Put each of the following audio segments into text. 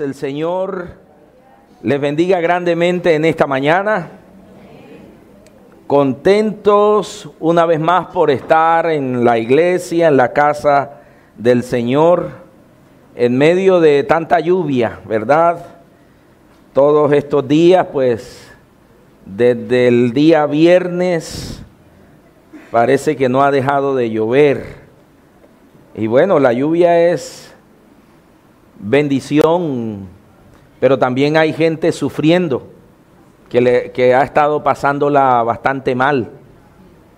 El Señor les bendiga grandemente en esta mañana. Contentos una vez más por estar en la iglesia, en la casa del Señor, en medio de tanta lluvia, ¿verdad? Todos estos días, pues, desde el día viernes, parece que no ha dejado de llover. Y bueno, la lluvia es bendición, pero también hay gente sufriendo, que, le, que ha estado pasándola bastante mal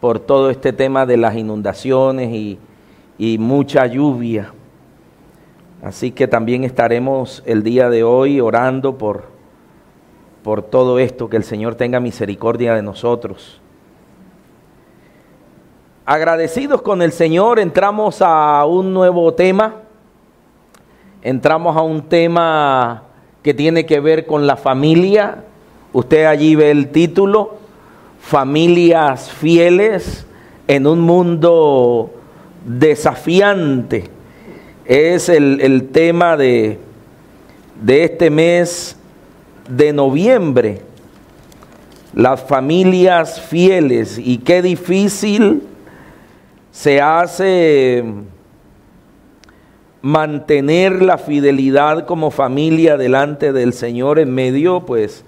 por todo este tema de las inundaciones y, y mucha lluvia. Así que también estaremos el día de hoy orando por, por todo esto, que el Señor tenga misericordia de nosotros. Agradecidos con el Señor, entramos a un nuevo tema entramos a un tema que tiene que ver con la familia. Usted allí ve el título, Familias fieles en un mundo desafiante. Es el, tema de, de este mes de noviembre. Las familias fieles y qué difícil se hace mantener la fidelidad como familia delante del Señor en medio, pues,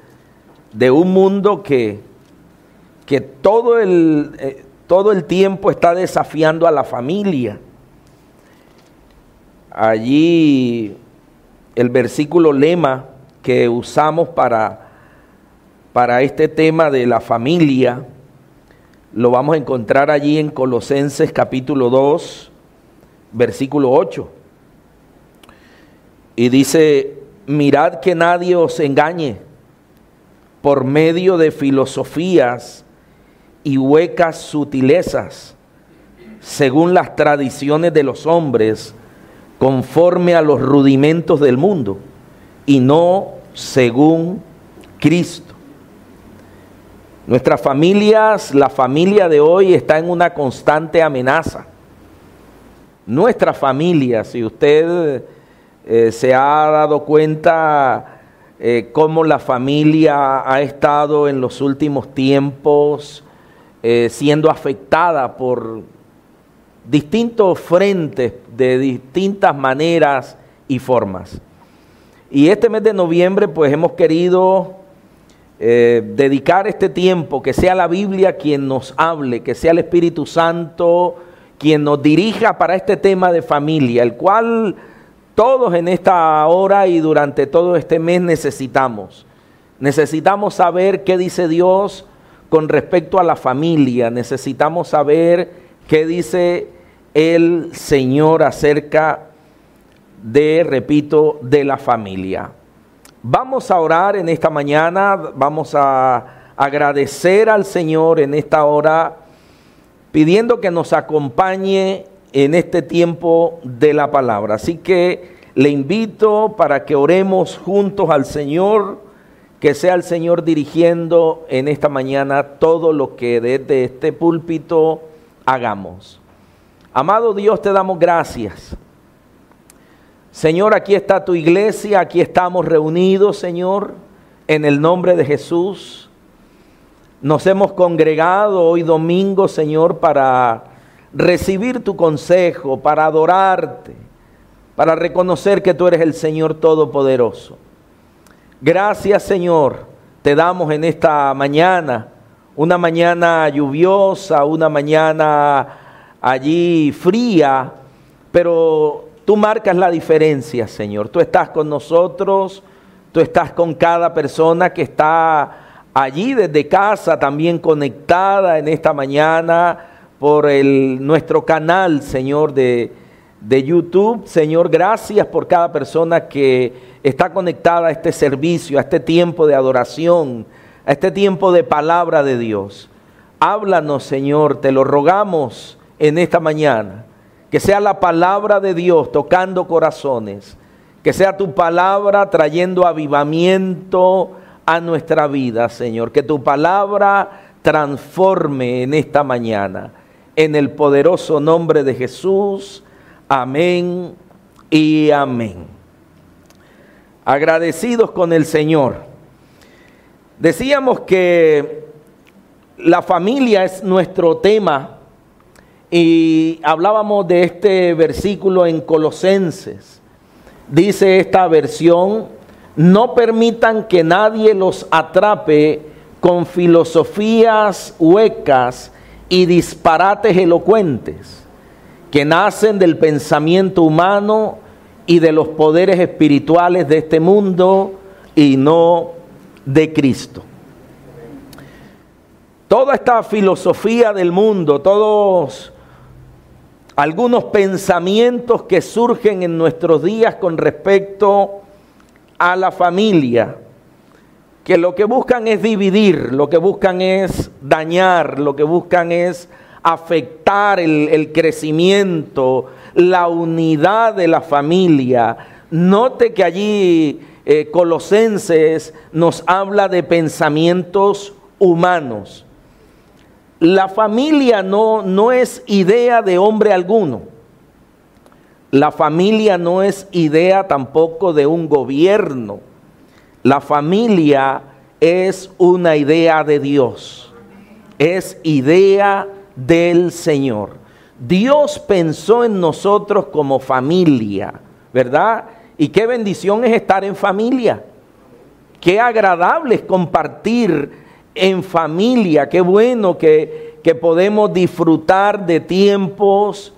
de un mundo que, que todo, el, eh, todo el tiempo está desafiando a la familia. Allí el versículo lema que usamos para, para este tema de la familia, lo vamos a encontrar allí en Colosenses capítulo 2, versículo 8. Y dice, mirad que nadie os engañe por medio de filosofías y huecas sutilezas, según las tradiciones de los hombres, conforme a los rudimentos del mundo, y no según Cristo. Nuestras familias, la familia de hoy está en una constante amenaza. Nuestra familia, si usted eh, se ha dado cuenta eh, cómo la familia ha estado en los últimos tiempos eh, siendo afectada por distintos frentes de distintas maneras y formas. Y este mes de noviembre pues hemos querido dedicar este tiempo, que sea la Biblia quien nos hable, que sea el Espíritu Santo quien nos dirija para este tema de familia, el cual todos en esta hora y durante todo este mes necesitamos. Necesitamos saber qué dice Dios con respecto a la familia. Necesitamos saber qué dice el Señor acerca de, repito, de la familia. Vamos a orar en esta mañana, vamos a agradecer al Señor en esta hora, pidiendo que nos acompañe en este tiempo de la palabra. Así que le invito para que oremos juntos al Señor, que sea el Señor dirigiendo en esta mañana todo lo que desde este púlpito hagamos. Amado Dios, te damos gracias. Señor, aquí está tu iglesia, aquí estamos reunidos, Señor, en el nombre de Jesús. Nos hemos congregado hoy domingo, Señor, para recibir tu consejo, para adorarte, para reconocer que tú eres el Señor Todopoderoso. Gracias, Señor, te damos en esta mañana, una mañana lluviosa, una mañana allí fría, pero tú marcas la diferencia, Señor. Tú estás con nosotros, tú estás con cada persona que está allí desde casa, también conectada en esta mañana por el, nuestro canal, Señor, de, de YouTube. Señor, gracias por cada persona que está conectada a este servicio, a este tiempo de adoración, a este tiempo de palabra de Dios. Háblanos, Señor, te lo rogamos en esta mañana. Que sea la palabra de Dios tocando corazones. Que sea tu palabra trayendo avivamiento a nuestra vida, Señor. Que tu palabra transforme en esta mañana en el poderoso nombre de Jesús. Amén y amén. agradecidos con el Señor. Decíamos que la familia es nuestro tema y hablábamos de este versículo en Colosenses. Dice esta versión, no permitan que nadie los atrape con filosofías huecas y disparates elocuentes que nacen del pensamiento humano y de los poderes espirituales de este mundo y no de Cristo. Toda esta filosofía del mundo, todos algunos pensamientos que surgen en nuestros días con respecto a la familia, que lo que buscan es dividir, lo que buscan es dañar, lo que buscan es afectar el, crecimiento, la unidad de la familia. Note que allí eh, Colosenses nos habla de pensamientos humanos. La familia no, no es idea de hombre alguno. La familia no es idea tampoco de un gobierno. La familia es una idea de Dios. Es idea del Señor. Dios pensó en nosotros como familia, ¿verdad? Y qué bendición es estar en familia. Qué agradable es compartir en familia. Qué bueno que, que podemos disfrutar de tiempos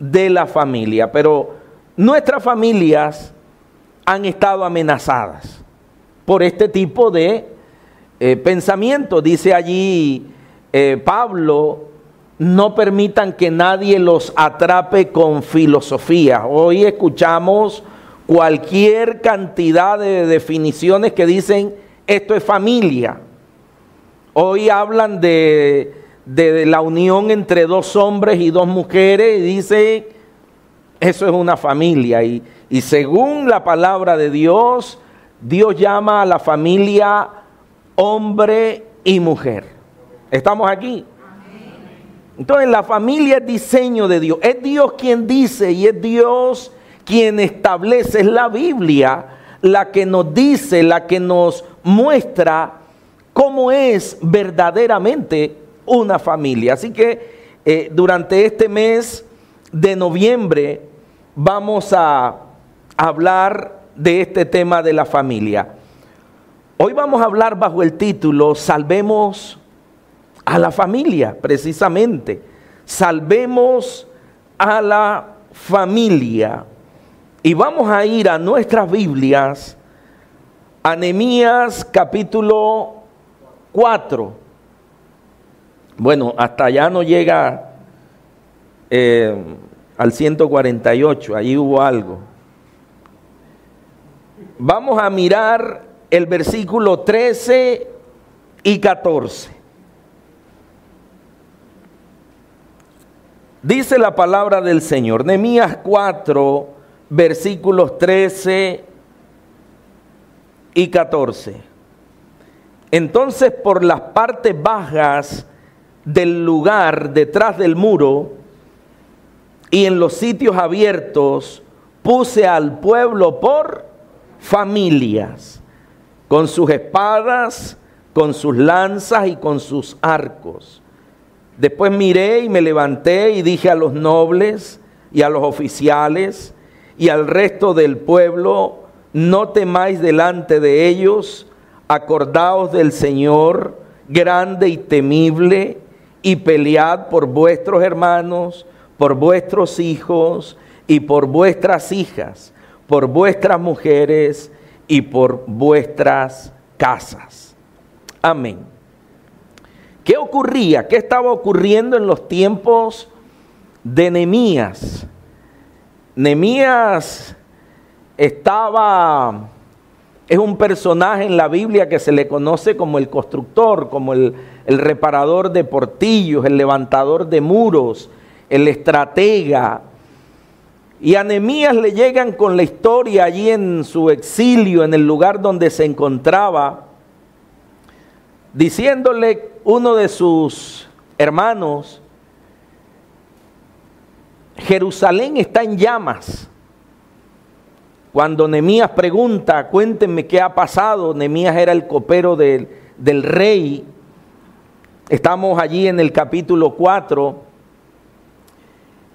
de la familia. Pero nuestras familias han estado amenazadas por este tipo de eh, pensamiento. Dice allí eh, Pablo, no permitan que nadie los atrape con filosofía. Hoy escuchamos cualquier cantidad de definiciones que dicen esto es familia. Hoy hablan de, la unión entre dos hombres y dos mujeres y dice, eso es una familia. Y, y según la palabra de Dios, Dios llama a la familia hombre y mujer. ¿Estamos aquí? Entonces la familia es diseño de Dios. Es Dios quien dice y es Dios quien establece. Es la Biblia la que nos dice, la que nos muestra cómo es verdaderamente una familia. Así que eh, durante este mes de noviembre vamos a hablar de este tema de la familia. Hoy vamos a hablar bajo el título Salvemos a la familia, precisamente. Salvemos a la familia. Y vamos a ir a nuestras Biblias, a capítulo 4. Bueno, hasta allá no llega eh, al 148, ahí hubo algo. Vamos a mirar el versículo 13 y 14. Dice la palabra del Señor, Nehemías 4, versículos 13 y 14. Entonces por las partes bajas del lugar detrás del muro y en los sitios abiertos puse al pueblo por familias, con sus espadas, con sus lanzas y con sus arcos. Después miré y me levanté y dije a los nobles y a los oficiales y al resto del pueblo, no temáis delante de ellos, acordaos del Señor grande y temible y pelead por vuestros hermanos, por vuestros hijos y por vuestras hijas, por vuestras mujeres y por vuestras casas. Amén. ¿Qué ocurría? ¿Qué estaba ocurriendo en los tiempos de Nemías? Nemías estaba es un personaje en la Biblia que se le conoce como el constructor, como el, reparador de portillos, el levantador de muros, el estratega. Y a Nehemías le llegan con la historia allí en su exilio, en el lugar donde se encontraba, diciéndole uno de sus hermanos, Jerusalén está en llamas Cuando Nemías pregunta, cuéntenme qué ha pasado, Nemías era el copero del, del rey. Estamos allí en el capítulo 4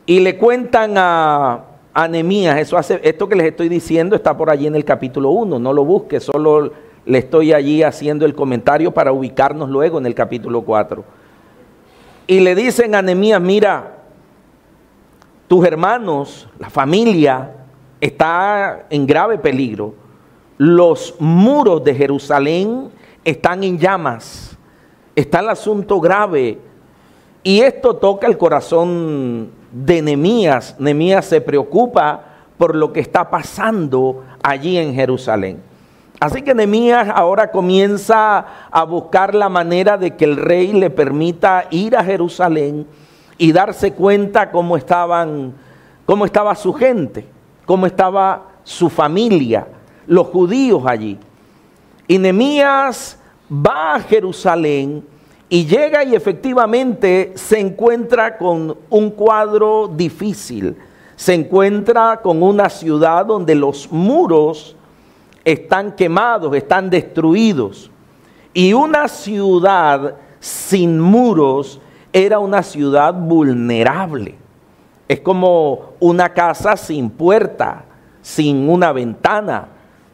y le cuentan a, a eso hace, esto que les estoy diciendo está por allí en el capítulo 1, no lo busque, solo le estoy allí haciendo el comentario para ubicarnos luego en el capítulo 4. Y le dicen a Nemías, mira, tus hermanos, la familia, está en grave peligro. Los muros de Jerusalén están en llamas. Está el asunto grave. Y esto toca el corazón de Nemías. Nemías se preocupa por lo que está pasando allí en Jerusalén. Así que Nemías ahora comienza a buscar la manera de que el rey le permita ir a Jerusalén y darse cuenta cómo estaban, cómo estaba su gente, cómo estaba su familia, los judíos allí. Y Nemías va a Jerusalén y llega y efectivamente se encuentra con un cuadro difícil. Se encuentra con una ciudad donde los muros están quemados, están destruidos. Y una ciudad sin muros era una ciudad vulnerable. Es como una casa sin puerta, sin una ventana.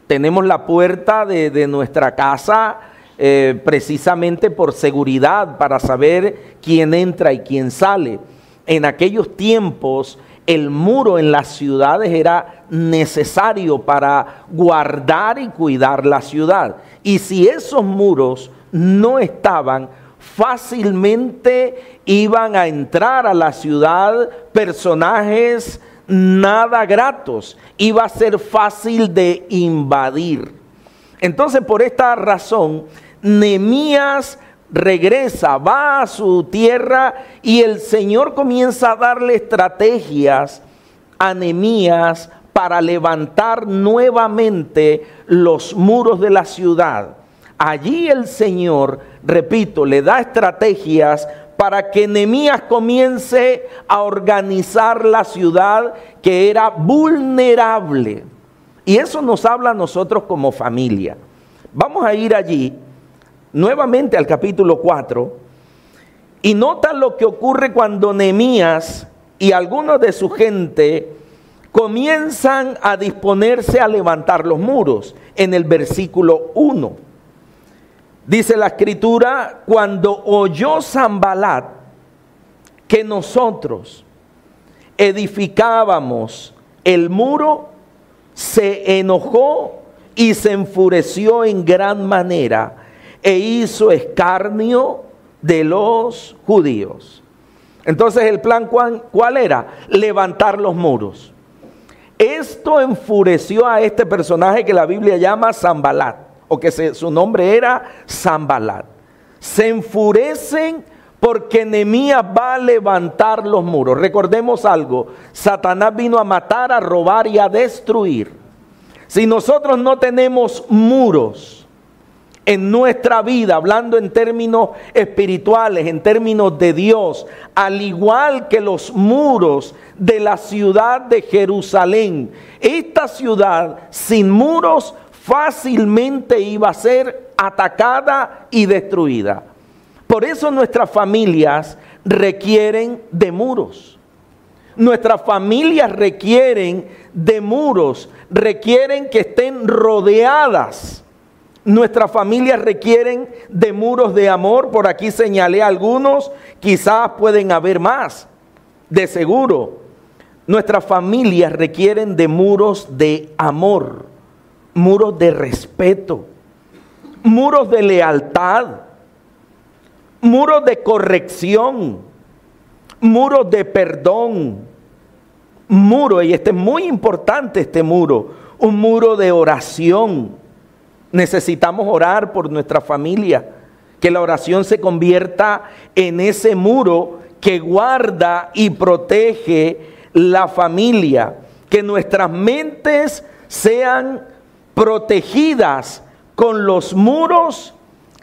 Tenemos la puerta de, nuestra casa eh, precisamente por seguridad, para saber quién entra y quién sale. En aquellos tiempos el muro en las ciudades era necesario para guardar y cuidar la ciudad. Y si esos muros no estaban, fácilmente iban a entrar a la ciudad personajes nada gratos. Iba a ser fácil de invadir. Entonces, por esta razón, Nemías regresa, va a su tierra y el Señor comienza a darle estrategias a para levantar nuevamente los muros de la ciudad. Allí el Señor, repito, le da estrategias para que Nehemías comience a organizar la ciudad que era vulnerable. Y eso nos habla a nosotros como familia. Vamos a ir allí nuevamente al capítulo 4 y nota lo que ocurre cuando Nehemías y algunos de su gente comienzan a disponerse a levantar los muros en el versículo 1. Dice la escritura, cuando oyó Zambalat que nosotros edificábamos el muro, se enojó y se enfureció en gran manera e hizo escarnio de los judíos. Entonces el plan ¿cuál era? Levantar los muros. Esto enfureció a este personaje que la Biblia llama Zambalat, o que su nombre era Zambalat. Se enfurecen porque Nehemías va a levantar los muros. Recordemos algo, Satanás vino a matar, a robar y a destruir. Si nosotros no tenemos muros, en nuestra vida, hablando en términos espirituales, en términos de Dios, al igual que los muros de la ciudad de Jerusalén. Esta ciudad sin muros fácilmente iba a ser atacada y destruida. Por eso nuestras familias requieren de muros. Nuestras familias requieren de muros, requieren que estén rodeadas Nuestras familias requieren de muros de amor, por aquí señalé algunos, quizás pueden haber más, de seguro. Nuestras familias requieren de muros de amor, muros de respeto, muros de lealtad, muros de corrección, muros de perdón, muro, y este es muy importante este muro, un muro de oración Necesitamos orar por nuestra familia, que la oración se convierta en ese muro que guarda y protege la familia, que nuestras mentes sean protegidas con los muros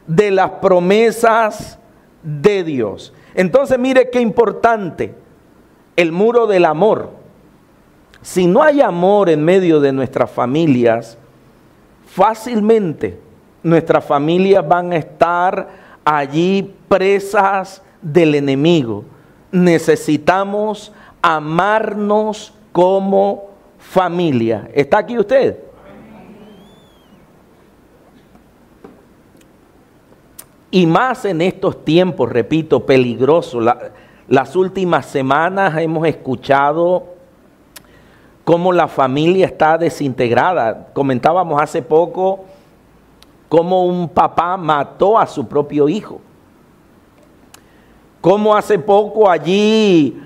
de las promesas de Dios. Entonces mire qué importante, el muro del amor. si no hay amor en medio de nuestras familias, fácilmente nuestras familias van a estar allí presas del enemigo. Necesitamos amarnos como familia. ¿Está aquí usted? Y más en estos tiempos, repito, peligrosos. las últimas semanas hemos escuchado cómo la familia está desintegrada. Comentábamos hace poco cómo un papá mató a su propio hijo. Cómo hace poco allí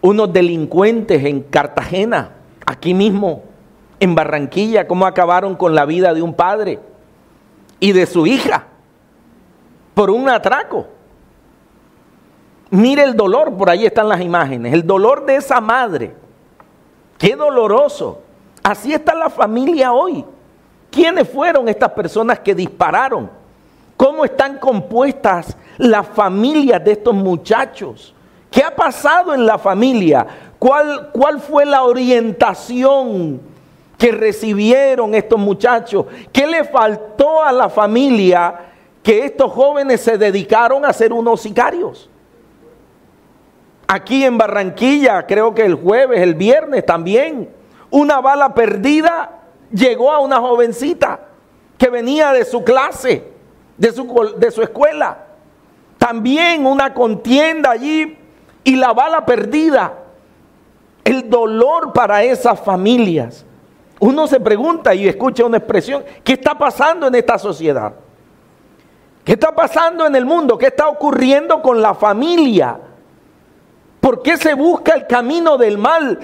unos delincuentes en Cartagena, aquí mismo, en Barranquilla, cómo acabaron con la vida de un padre y de su hija por un atraco. Mire el dolor, por ahí están las imágenes, el dolor de esa madre Qué doloroso. Así está la familia hoy. ¿Quiénes fueron estas personas que dispararon? ¿Cómo están compuestas las familias de estos muchachos? ¿Qué ha pasado en la familia? ¿Cuál, cuál fue la orientación que recibieron estos muchachos? ¿Qué le faltó a la familia que estos jóvenes se dedicaron a ser unos sicarios? Aquí en Barranquilla, creo que el jueves, el viernes también, una bala perdida llegó a una jovencita que venía de su clase, de su, de su escuela. También una contienda allí y la bala perdida. El dolor para esas familias. Uno se pregunta y escucha una expresión, ¿qué está pasando en esta sociedad? ¿Qué está pasando en el mundo? ¿Qué está ocurriendo con la familia? ¿Por qué se busca el camino del mal?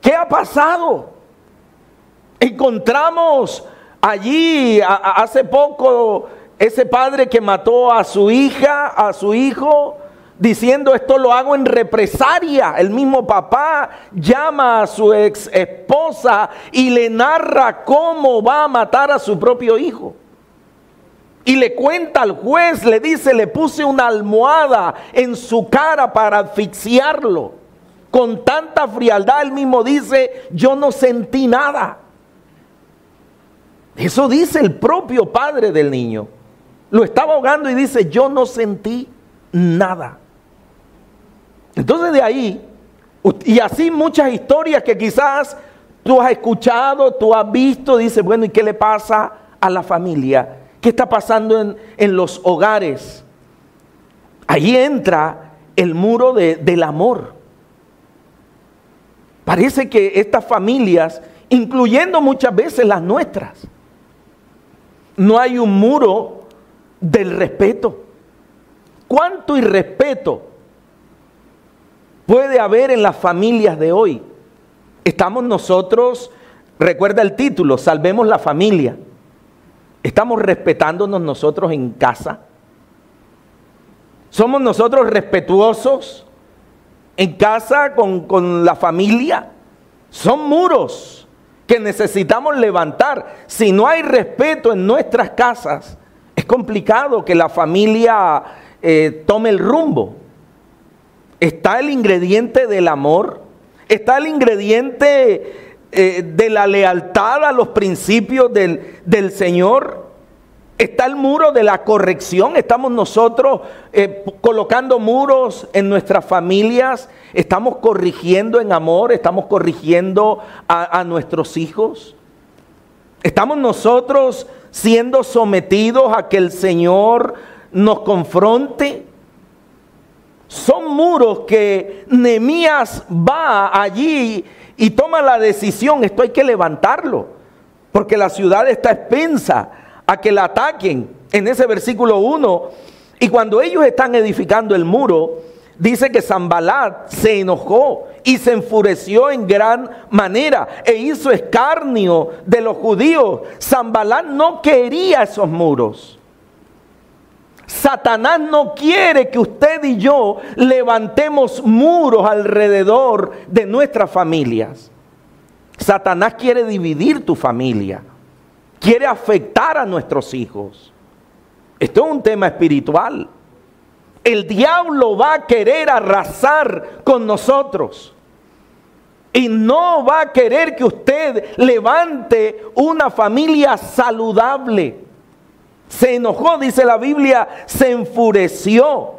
¿Qué ha pasado? Encontramos allí hace poco ese padre que mató a su hija, a su hijo, diciendo esto lo hago en represalia. El mismo papá llama a su ex esposa y le narra cómo va a matar a su propio hijo. Y le cuenta al juez, le dice, le puse una almohada en su cara para asfixiarlo. Con tanta frialdad, él mismo dice, yo no sentí nada. Eso dice el propio padre del niño. Lo estaba ahogando y dice, yo no sentí nada. Entonces de ahí, y así muchas historias que quizás tú has escuchado, tú has visto, dice, bueno, ¿y qué le pasa a la familia? ¿Qué está pasando en, los hogares? Ahí entra el muro del amor. Parece que estas familias, incluyendo muchas veces las nuestras, no hay un muro del respeto. ¿Cuánto irrespeto puede haber en las familias de hoy? Estamos nosotros, recuerda el título, salvemos la familia. ¿Estamos respetándonos nosotros en casa? ¿Somos nosotros respetuosos en casa con, con la familia? Son muros que necesitamos levantar. Si no hay respeto en nuestras casas, es complicado que la familia eh, tome el rumbo. Está el ingrediente del amor, está el ingrediente eh, de la lealtad a los principios del, Señor. Está el muro de la corrección. Estamos nosotros eh, colocando muros en nuestras familias. Estamos corrigiendo en amor. Estamos corrigiendo a, a nuestros hijos. Estamos nosotros siendo sometidos a que el Señor nos confronte. Son muros que Nemías va allí y toma la decisión, esto hay que levantarlo, porque la ciudad está expensa a que la ataquen. En ese versículo 1, y cuando ellos están edificando el muro, dice que Zambalat se enojó y se enfureció en gran manera e hizo escarnio de los judíos. Zambalat no quería esos muros. Satanás no quiere que usted y yo levantemos muros alrededor de nuestras familias. Satanás quiere dividir tu familia. Quiere afectar a nuestros hijos. Esto es un tema espiritual. El diablo va a querer arrasar con nosotros. Y no va a querer que usted levante una familia saludable. Se enojó, dice la Biblia, se enfureció.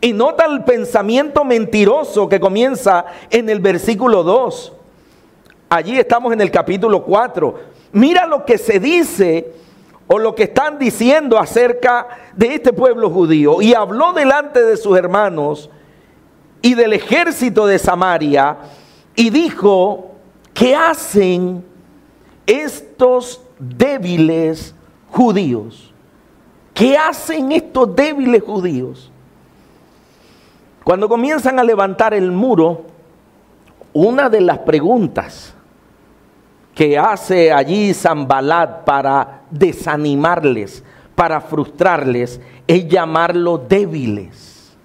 Y nota el pensamiento mentiroso que comienza en el versículo 2. Allí estamos en el capítulo 4. Mira lo que se dice o lo que están diciendo acerca de este pueblo judío. Y habló delante de sus hermanos y del ejército de Samaria y dijo, ¿qué hacen estos débiles judíos? ¿Qué hacen estos débiles judíos? Cuando comienzan a levantar el muro, una de las preguntas que hace allí Zambalat para desanimarles, para frustrarles, es llamarlos débiles.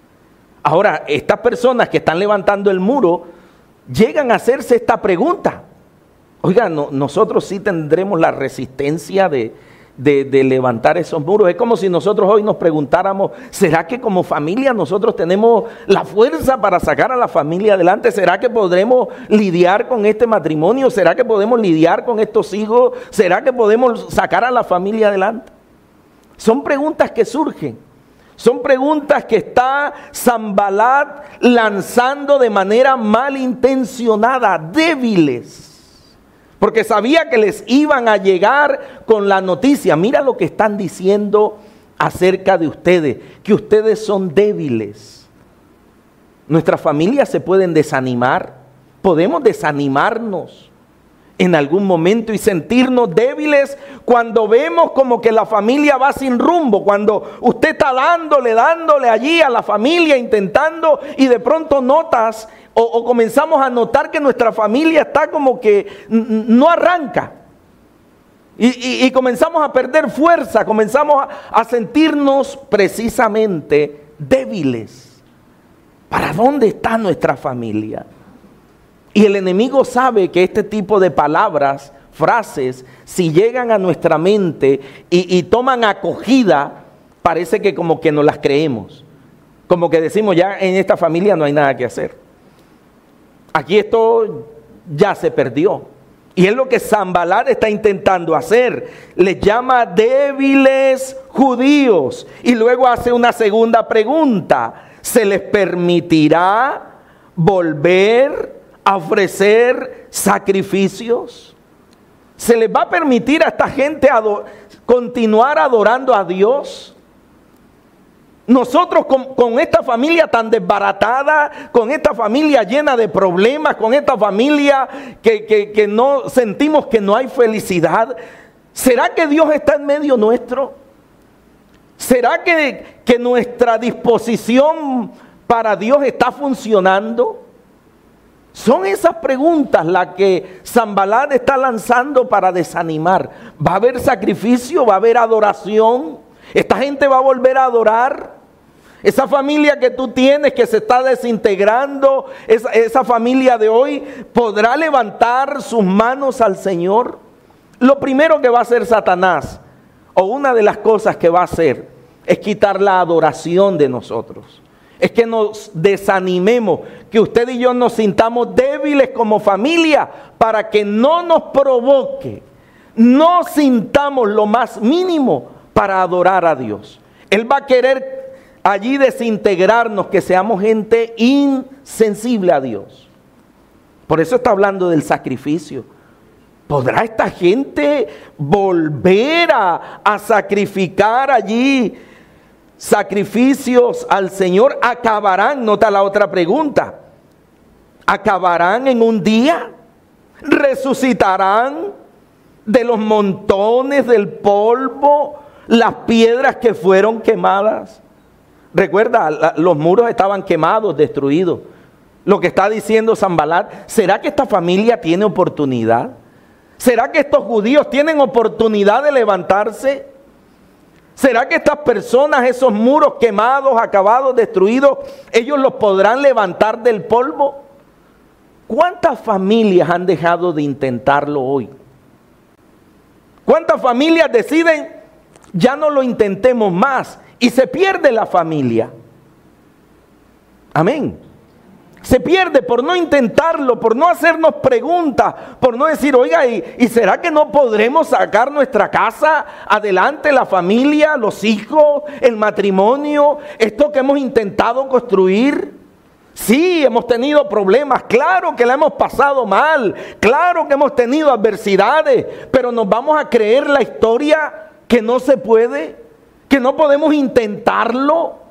Ahora, estas personas que están levantando el muro, llegan a hacerse esta pregunta. Oiga, nosotros sí tendremos la resistencia de, de, levantar esos muros. Es como si nosotros hoy nos preguntáramos, ¿será que como familia nosotros tenemos la fuerza para sacar a la familia adelante? ¿Será que podremos lidiar con este matrimonio? ¿Será que podemos lidiar con estos hijos? ¿Será que podemos sacar a la familia adelante? Son preguntas que surgen. Son preguntas que está Zambalat lanzando de manera malintencionada, débiles. Porque sabía que les iban a llegar con la noticia. Mira lo que están diciendo acerca de ustedes, que ustedes son débiles. Nuestras familias se pueden desanimar, podemos desanimarnos en algún momento y sentirnos débiles cuando vemos como que la familia va sin rumbo, cuando usted está dándole, dándole allí a la familia, intentando y de pronto notas o, comenzamos a notar que nuestra familia está como que no arranca. Y, comenzamos a perder fuerza, comenzamos a sentirnos precisamente débiles. ¿Para dónde está nuestra familia? Y el enemigo sabe que este tipo de palabras, frases, si llegan a nuestra mente y, toman acogida, parece que como que no las creemos. Como que decimos, ya en esta familia no hay nada que hacer. Aquí esto ya se perdió. Y es lo que Zambalat está intentando hacer. Les llama débiles judíos. Y luego hace una segunda pregunta. ¿Se les permitirá volver ofrecer sacrificios? ¿Se les va a permitir a esta gente continuar adorando a Dios? Nosotros con, esta familia tan desbaratada, con esta familia llena de problemas, con esta familia que, que no sentimos que no hay felicidad, ¿será que Dios está en medio nuestro? ¿Será que, que nuestra disposición para Dios está funcionando? Son esas preguntas las que Zambalán está lanzando para desanimar. ¿Va a haber sacrificio? ¿Va a haber adoración? ¿Esta gente va a volver a adorar? Esa familia que tú tienes que se está desintegrando, esa, esa familia de hoy, ¿podrá levantar sus manos al Señor? Lo primero que va a hacer Satanás, o una de las cosas que va a hacer, es quitar la adoración de nosotros es que nos desanimemos, que usted y yo nos sintamos débiles como familia para que no nos provoque, no sintamos lo más mínimo para adorar a Dios. Él va a querer allí desintegrarnos, que seamos gente insensible a Dios. Por eso está hablando del sacrificio. ¿Podrá esta gente volver a, sacrificar allí sacrificios al Señor acabarán, nota la otra pregunta, acabarán en un día, resucitarán de los montones del polvo, las piedras que fueron quemadas. Recuerda, los muros estaban quemados, destruidos. Lo que está diciendo Zambalat, ¿será que esta familia tiene oportunidad? ¿Será que estos judíos tienen oportunidad de levantarse? ¿Será que estas personas, esos muros quemados, acabados, destruidos, ellos los podrán levantar del polvo? ¿Cuántas familias han dejado de intentarlo hoy? ¿Cuántas familias deciden, ya no lo intentemos más y se pierde la familia? Amén. Se pierde por no intentarlo, por no hacernos preguntas, por no decir, oiga, ¿y, será que no podremos sacar nuestra casa adelante, la familia, los hijos, el matrimonio, esto que hemos intentado construir? Sí, hemos tenido problemas, claro que la hemos pasado mal, claro que hemos tenido adversidades, pero nos vamos a creer la historia que no se puede, que no podemos intentarlo.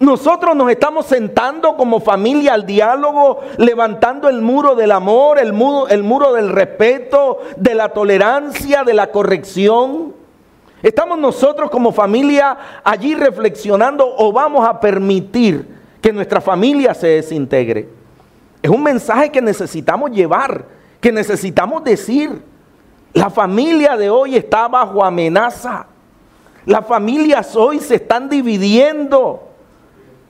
Nosotros nos estamos sentando como familia al diálogo, levantando el muro del amor, el muro, el muro del respeto, de la tolerancia, de la corrección. Estamos nosotros como familia allí reflexionando o vamos a permitir que nuestra familia se desintegre. Es un mensaje que necesitamos llevar, que necesitamos decir. La familia de hoy está bajo amenaza. Las familias hoy se están dividiendo.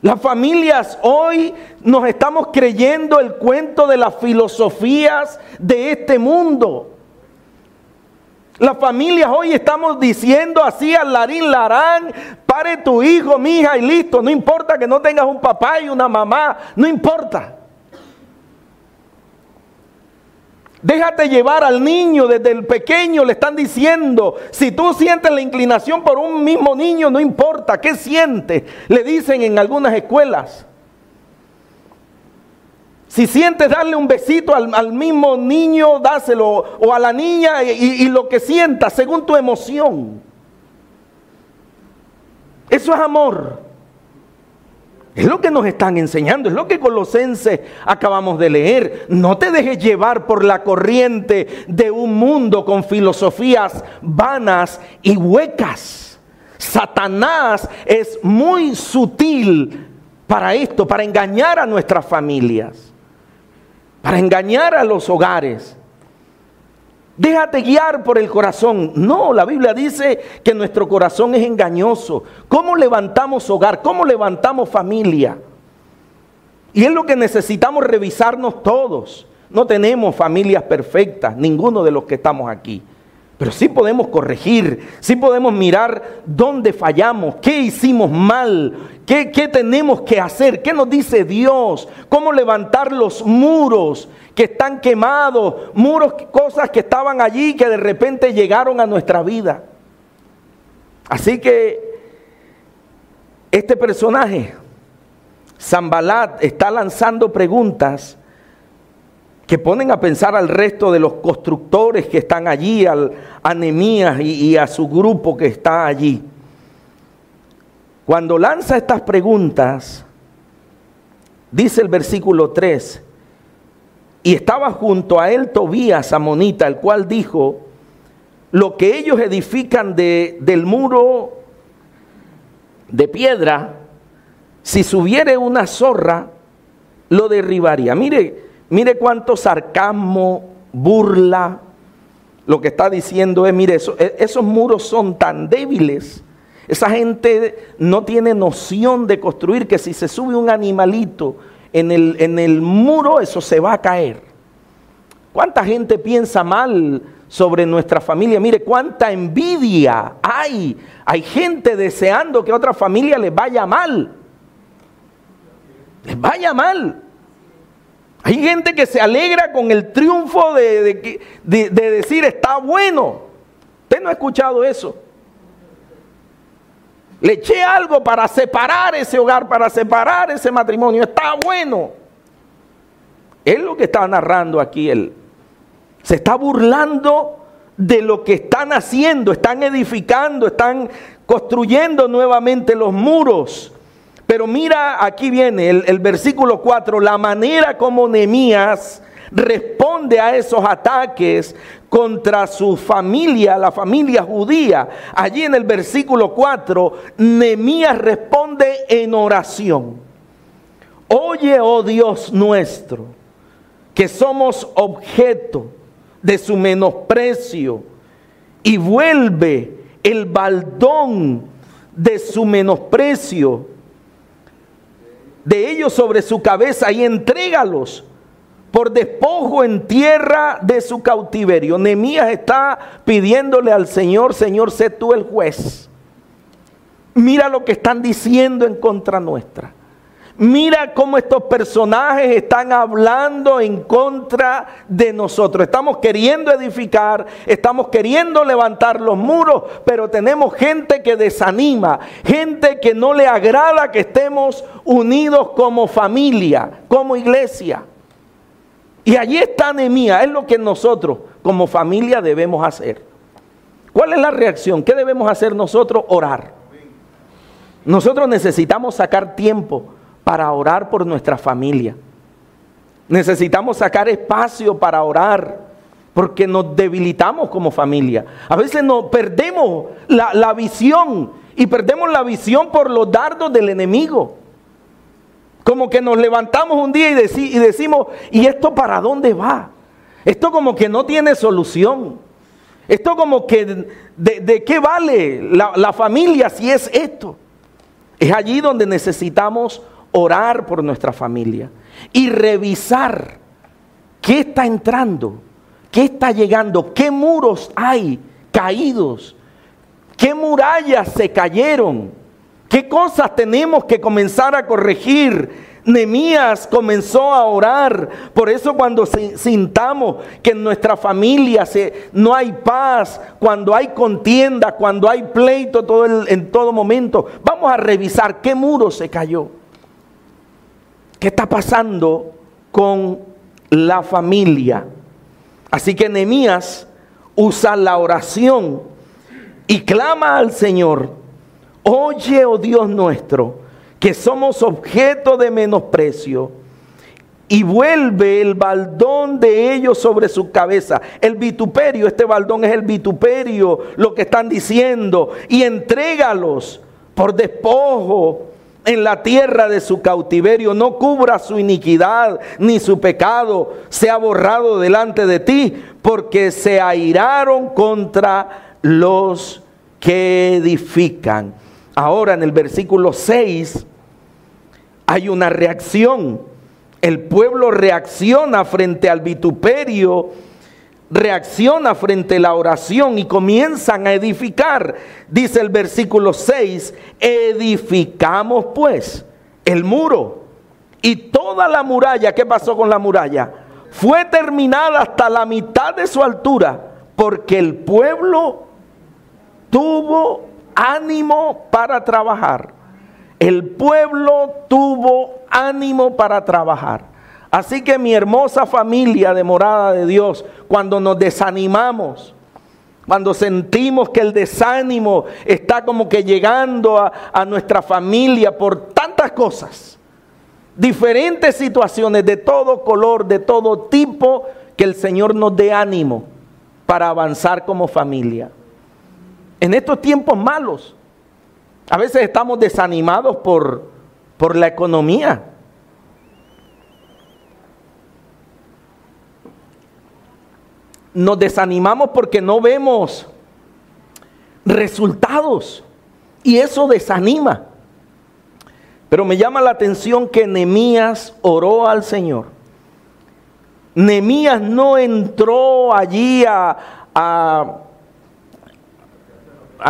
Las familias hoy nos estamos creyendo el cuento de las filosofías de este mundo. Las familias hoy estamos diciendo así al larín larán, pare tu hijo, mi hija y listo. No importa que no tengas un papá y una mamá, no importa. Déjate llevar al niño desde el pequeño, le están diciendo, si tú sientes la inclinación por un mismo niño, no importa, ¿qué sientes? Le dicen en algunas escuelas. Si sientes darle un besito al, mismo niño, dáselo. O a la niña y, lo que sientas según tu emoción. Eso es amor. Es lo que nos están enseñando, es lo que Colosenses acabamos de leer. No te dejes llevar por la corriente de un mundo con filosofías vanas y huecas. Satanás es muy sutil para esto, para engañar a nuestras familias para engañar a los hogares. Déjate guiar por el corazón. No, la Biblia dice que nuestro corazón es engañoso. ¿Cómo levantamos hogar? ¿Cómo levantamos familia? Y es lo que necesitamos revisarnos todos. No tenemos familias perfectas, ninguno de los que estamos aquí. Pero sí podemos corregir, sí podemos mirar dónde fallamos, qué hicimos mal, qué, tenemos que hacer, qué nos dice Dios, cómo levantar los muros que están quemados, muros, cosas que estaban allí que de repente llegaron a nuestra vida. Así que este personaje, Zambalat, está lanzando preguntas que ponen a pensar al resto de los constructores que están allí, al, a y, a su grupo que está allí. Cuando lanza estas preguntas, dice el versículo 3, y estaba junto a él Tobías, amonita, el cual dijo, lo que ellos edifican de, del muro de piedra, si subiere una zorra, lo derribaría. Mire, Mire cuánto sarcasmo, burla. Lo que está diciendo es, mire, e, esos muros son tan débiles. Esa gente no tiene noción de construir que si se sube un animalito en el, en el muro, eso se va a caer. ¿Cuánta gente piensa mal sobre nuestra familia? Mire, cuánta envidia hay. Hay gente deseando que a otra familia les vaya mal. Les vaya mal. Hay gente que se alegra con el triunfo de, decir está bueno. Usted no ha escuchado eso. Le eché algo para separar ese hogar, para separar ese matrimonio. Está bueno. Es lo que está narrando aquí él. Se está burlando de lo que están haciendo. Están edificando, están construyendo nuevamente los muros pero mira, aquí viene el, versículo 4, la manera como Nehemías responde a esos ataques contra su familia, la familia judía. Allí en el versículo 4, Nehemías responde en oración. Oye, oh Dios nuestro, que somos objeto de su menosprecio y vuelve el baldón de su menosprecio de ellos sobre su cabeza y entrégalos por despojo en tierra de su cautiverio. Nemías está pidiéndole al Señor, Señor, sé tú el juez. Mira lo que están diciendo en contra nuestra. Mira cómo estos personajes están hablando en contra de nosotros. Estamos queriendo edificar, estamos queriendo levantar los muros, pero tenemos gente que desanima, gente que no le agrada que estemos unidos como familia, como iglesia. Y allí está Nehemías, es lo que nosotros como familia debemos hacer. ¿Cuál es la reacción? ¿Qué debemos hacer nosotros? Orar. Nosotros necesitamos sacar tiempo para orar por nuestra familia. Necesitamos sacar espacio para orar porque nos debilitamos como familia. A veces nos perdemos la, visión y perdemos la visión por los dardos del enemigo. Como que nos levantamos un día y, decimos, ¿y esto para dónde va? Esto como que no tiene solución. Esto como que, ¿de, qué vale la, la familia si es esto? Es allí donde necesitamos orar por nuestra familia y revisar qué está entrando, qué está llegando, qué muros hay caídos, qué murallas se cayeron, qué cosas tenemos que comenzar a corregir. Nemías comenzó a orar. Por eso cuando sintamos que en nuestra familia no hay paz, cuando hay contienda, cuando hay pleito en todo momento, vamos a revisar qué muro se cayó. ¿Qué está pasando con la familia? Así que Nehemías usa la oración y clama al Señor, oye, oh Dios nuestro, que somos objeto de menosprecio, y vuelve el baldón de ellos sobre su cabeza. El vituperio, este baldón es el vituperio, lo que están diciendo, y entrégalos por despojo en la tierra de su cautiverio, no cubra su iniquidad ni su pecado sea borrado delante de ti, porque se airaron contra los que edifican. Ahora en el versículo 6 hay una reacción. El pueblo reacciona frente al vituperio reacciona frente a la oración y comienzan a edificar. Dice el versículo 6, edificamos pues el muro y toda la muralla, ¿qué pasó con la muralla? Fue terminada hasta la mitad de su altura porque el pueblo tuvo ánimo para trabajar. El pueblo tuvo ánimo para trabajar. Así que mi hermosa familia de morada de Dios, cuando nos desanimamos, cuando sentimos que el desánimo está como que llegando a, nuestra familia por tantas cosas, diferentes situaciones de todo color, de todo tipo, que el Señor nos dé ánimo para avanzar como familia. En estos tiempos malos, a veces estamos desanimados por, por la economía nos desanimamos porque no vemos resultados y eso desanima. Pero me llama la atención que Nemías oró al Señor. Nemías no entró allí a, a,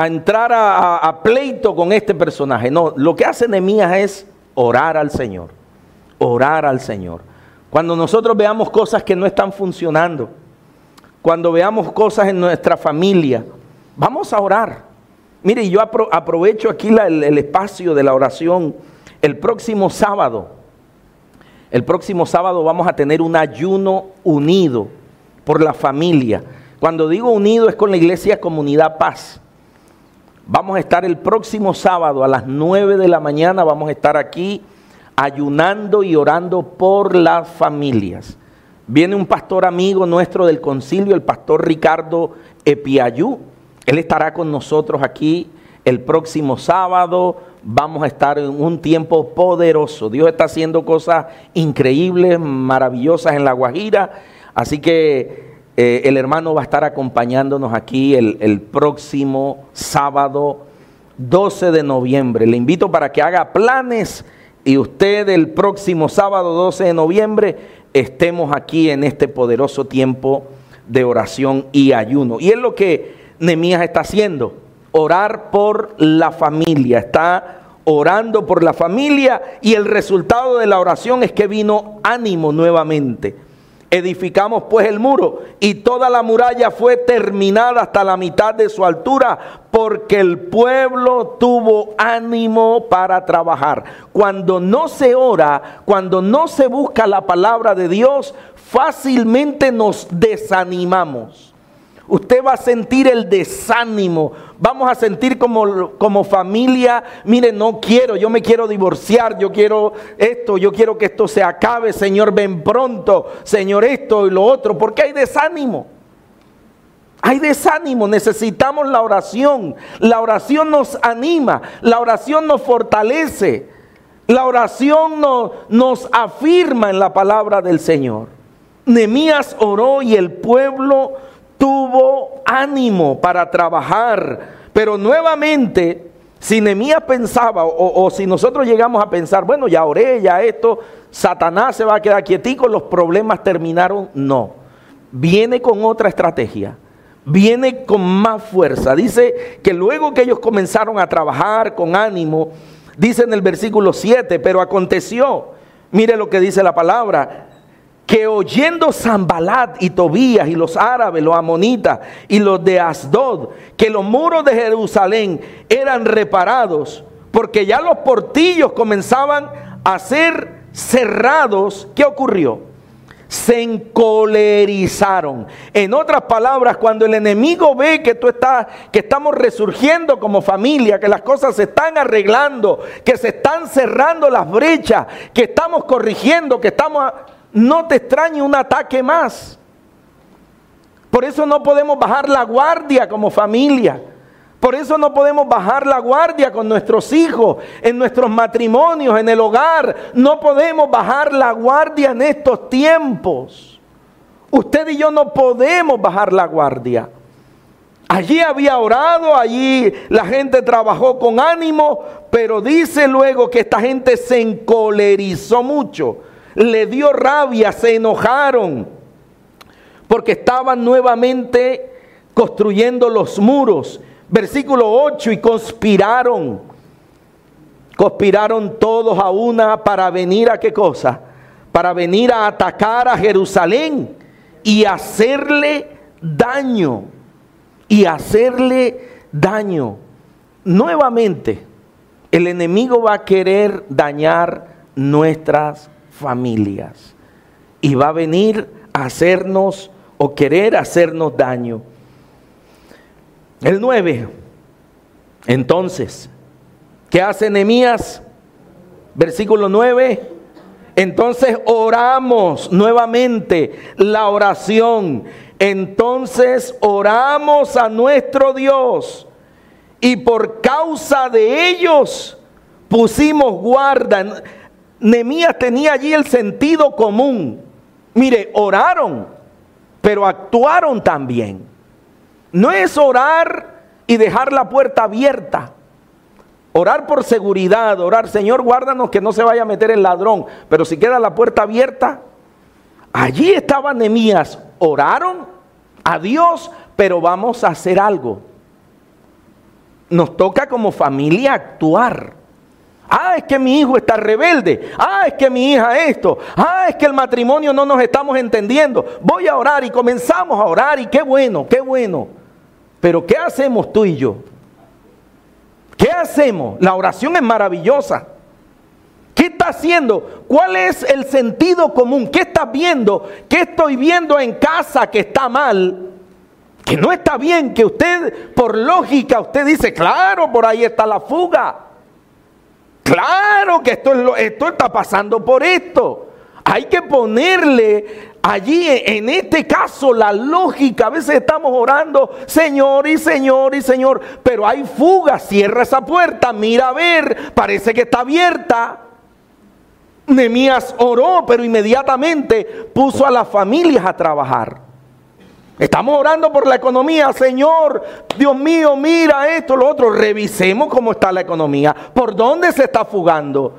entrar a, a, pleito con este personaje. No, lo que hace Nemías es orar al Señor. Orar al Señor. Cuando nosotros veamos cosas que no están funcionando, cuando veamos cosas en nuestra familia, vamos a orar. Mire, yo aprovecho aquí el, espacio de la oración. El próximo sábado, el próximo sábado vamos a tener un ayuno unido por la familia. Cuando digo unido es con la iglesia Comunidad Paz. Vamos a estar el próximo sábado a las 9 de la mañana, vamos a estar aquí ayunando y orando por las familias. Viene un pastor amigo nuestro del concilio, el pastor Ricardo Epiayú. Él estará con nosotros aquí el próximo sábado. Vamos a estar en un tiempo poderoso. Dios está haciendo cosas increíbles, maravillosas en La Guajira. Así que eh, el hermano va a estar acompañándonos aquí el, el próximo sábado 12 de noviembre. Le invito para que haga planes y usted el próximo sábado 12 de noviembre estemos aquí en este poderoso tiempo de oración y ayuno. Y es lo que Nemías está haciendo, orar por la familia, está orando por la familia y el resultado de la oración es que vino ánimo nuevamente. Edificamos pues el muro y toda la muralla fue terminada hasta la mitad de su altura porque el pueblo tuvo ánimo para trabajar. Cuando no se ora, cuando no se busca la palabra de Dios, fácilmente nos desanimamos usted va a sentir el desánimo. Vamos a sentir como, como familia, mire, no quiero, yo me quiero divorciar, yo quiero esto, yo quiero que esto se acabe, Señor, ven pronto, Señor, esto y lo otro, porque hay desánimo. Hay desánimo, necesitamos la oración. La oración nos anima, la oración nos fortalece, la oración nos, nos afirma en la palabra del Señor. Nemías oró y el pueblo tuvo ánimo para trabajar, pero nuevamente, si Nemías pensaba, o, si nosotros llegamos a pensar, bueno, ya oré, ya esto, Satanás se va a quedar quietico, los problemas terminaron, no. Viene con otra estrategia, viene con más fuerza. Dice que luego que ellos comenzaron a trabajar con ánimo, dice en el versículo 7, pero aconteció, mire lo que dice la palabra, que oyendo Zambalat y Tobías y los árabes, los amonitas y los de Asdod, que los muros de Jerusalén eran reparados, porque ya los portillos comenzaban a ser cerrados, ¿qué ocurrió? Se encolerizaron. En otras palabras, cuando el enemigo ve que tú estás, que estamos resurgiendo como familia, que las cosas se están arreglando, que se están cerrando las brechas, que estamos corrigiendo, que estamos no te extrañe un ataque más. Por eso no podemos bajar la guardia como familia. Por eso no podemos bajar la guardia con nuestros hijos, en nuestros matrimonios, en el hogar. No podemos bajar la guardia en estos tiempos. Usted y yo no podemos bajar la guardia. Allí había orado, allí la gente trabajó con ánimo, pero dice luego que esta gente se encolerizó mucho le dio rabia, se enojaron, porque estaban nuevamente construyendo los muros. Versículo 8, y conspiraron, conspiraron todos a una para venir a qué cosa? Para venir a atacar a Jerusalén y hacerle daño, y hacerle daño. Nuevamente, el enemigo va a querer dañar nuestras familias. Y va a venir a hacernos o querer hacernos daño. El 9. Entonces, ¿qué hace Nehemías? Versículo 9. Entonces oramos nuevamente la oración. Entonces oramos a nuestro Dios y por causa de ellos pusimos guarda. Nemías tenía allí el sentido común. Mire, oraron, pero actuaron también. No es orar y dejar la puerta abierta. Orar por seguridad, orar, Señor, guárdanos que no se vaya a meter el ladrón. Pero si queda la puerta abierta, allí estaba Nemías. Oraron a Dios, pero vamos a hacer algo. Nos toca como familia actuar. Ah, es que mi hijo está rebelde. Ah, es que mi hija esto. Ah, es que el matrimonio no nos estamos entendiendo. Voy a orar y comenzamos a orar y qué bueno, qué bueno. Pero ¿qué hacemos tú y yo? ¿Qué hacemos? La oración es maravillosa. ¿Qué está haciendo? ¿Cuál es el sentido común? ¿Qué estás viendo? ¿Qué estoy viendo en casa que está mal? Que no está bien, que usted, por lógica, usted dice, claro, por ahí está la fuga. Claro que esto, esto está pasando por esto. Hay que ponerle allí, en este caso, la lógica. A veces estamos orando, Señor y Señor y Señor, pero hay fuga. Cierra esa puerta, mira a ver, parece que está abierta. Nemías oró, pero inmediatamente puso a las familias a trabajar. Estamos orando por la economía, Señor. Dios mío, mira esto, lo otro. Revisemos cómo está la economía. ¿Por dónde se está fugando?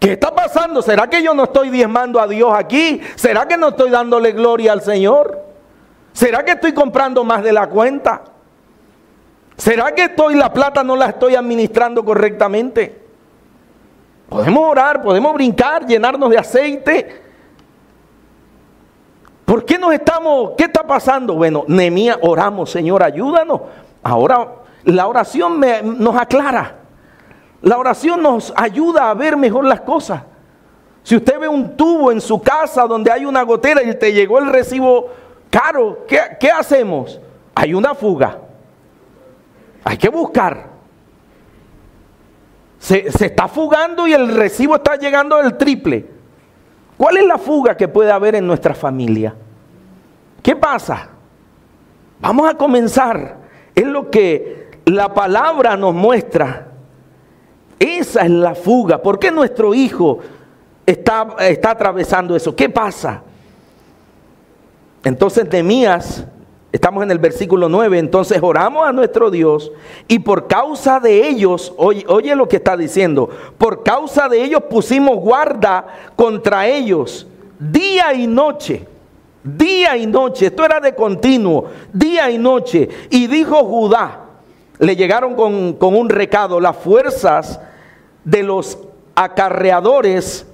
¿Qué está pasando? ¿Será que yo no estoy diezmando a Dios aquí? ¿Será que no estoy dándole gloria al Señor? ¿Será que estoy comprando más de la cuenta? ¿Será que estoy la plata no la estoy administrando correctamente? Podemos orar, podemos brincar, llenarnos de aceite. ¿Por qué nos estamos, qué está pasando? Bueno, Nemía, oramos, Señor, ayúdanos. Ahora la oración nos aclara. La oración nos ayuda a ver mejor las cosas. Si usted ve un tubo en su casa donde hay una gotera y te llegó el recibo caro, ¿qué, hacemos? Hay una fuga. Hay que buscar. Se, está fugando y el recibo está llegando del triple. ¿Cuál es la fuga que puede haber en nuestra familia? ¿Qué pasa? Vamos a comenzar. Es lo que la palabra nos muestra. Esa es la fuga. ¿Por qué nuestro hijo está, está atravesando eso? ¿Qué pasa? Entonces Nemías Estamos en el versículo 9, entonces oramos a nuestro Dios y por causa de ellos, oye, oye, lo que está diciendo, por causa de ellos pusimos guarda contra ellos día y noche, día y noche, esto era de continuo, día y noche. Y dijo Judá, le llegaron con, con un recado, las fuerzas de los acarreadores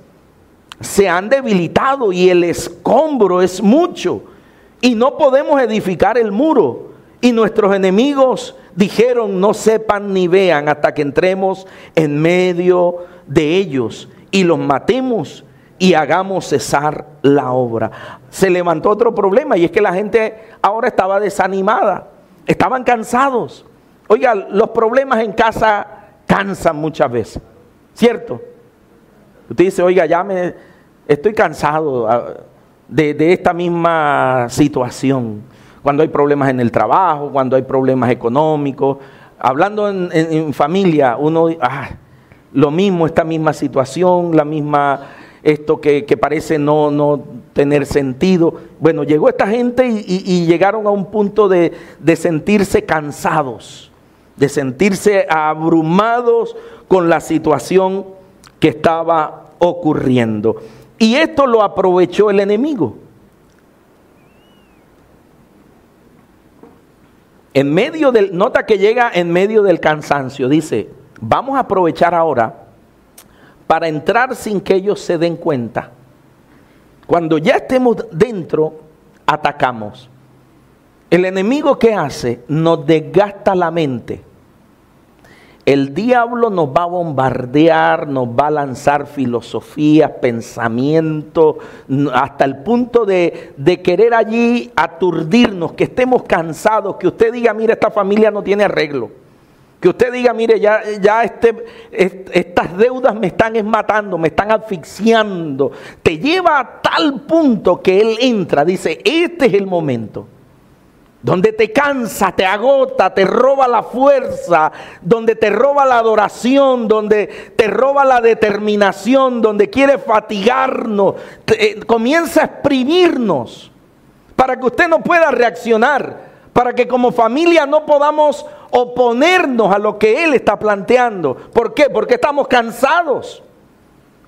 se han debilitado y el escombro es mucho y no podemos edificar el muro. Y nuestros enemigos dijeron, no sepan ni vean hasta que entremos en medio de ellos y los matemos y hagamos cesar la obra. Se levantó otro problema y es que la gente ahora estaba desanimada, estaban cansados. Oiga, los problemas en casa cansan muchas veces, ¿cierto? Usted dice, oiga, ya me estoy cansado de, esta misma situación. Cuando hay problemas en el trabajo, cuando hay problemas económicos. Hablando en, familia, uno, ah, lo mismo, esta misma situación, la misma, esto que, parece no, no, tener sentido. Bueno, llegó esta gente y, llegaron a un punto de, de, sentirse cansados, de sentirse abrumados con la situación que estaba ocurriendo. Y esto lo aprovechó el enemigo. En medio del, nota que llega en medio del cansancio, dice, vamos a aprovechar ahora para entrar sin que ellos se den cuenta. Cuando ya estemos dentro, atacamos. El enemigo que hace nos desgasta la mente el diablo nos va a bombardear, nos va a lanzar filosofías, pensamientos, hasta el punto de, querer allí aturdirnos, que estemos cansados, que usted diga, mire, esta familia no tiene arreglo. Que usted diga, mire, ya, ya este, estas deudas me están matando, me están asfixiando. Te lleva a tal punto que él entra, dice, este es el momento donde te cansa, te agota, te roba la fuerza, donde te roba la adoración, donde te roba la determinación, donde quiere fatigarnos, eh, comienza a exprimirnos para que usted no pueda reaccionar, para que como familia no podamos oponernos a lo que Él está planteando. ¿Por qué? Porque estamos cansados.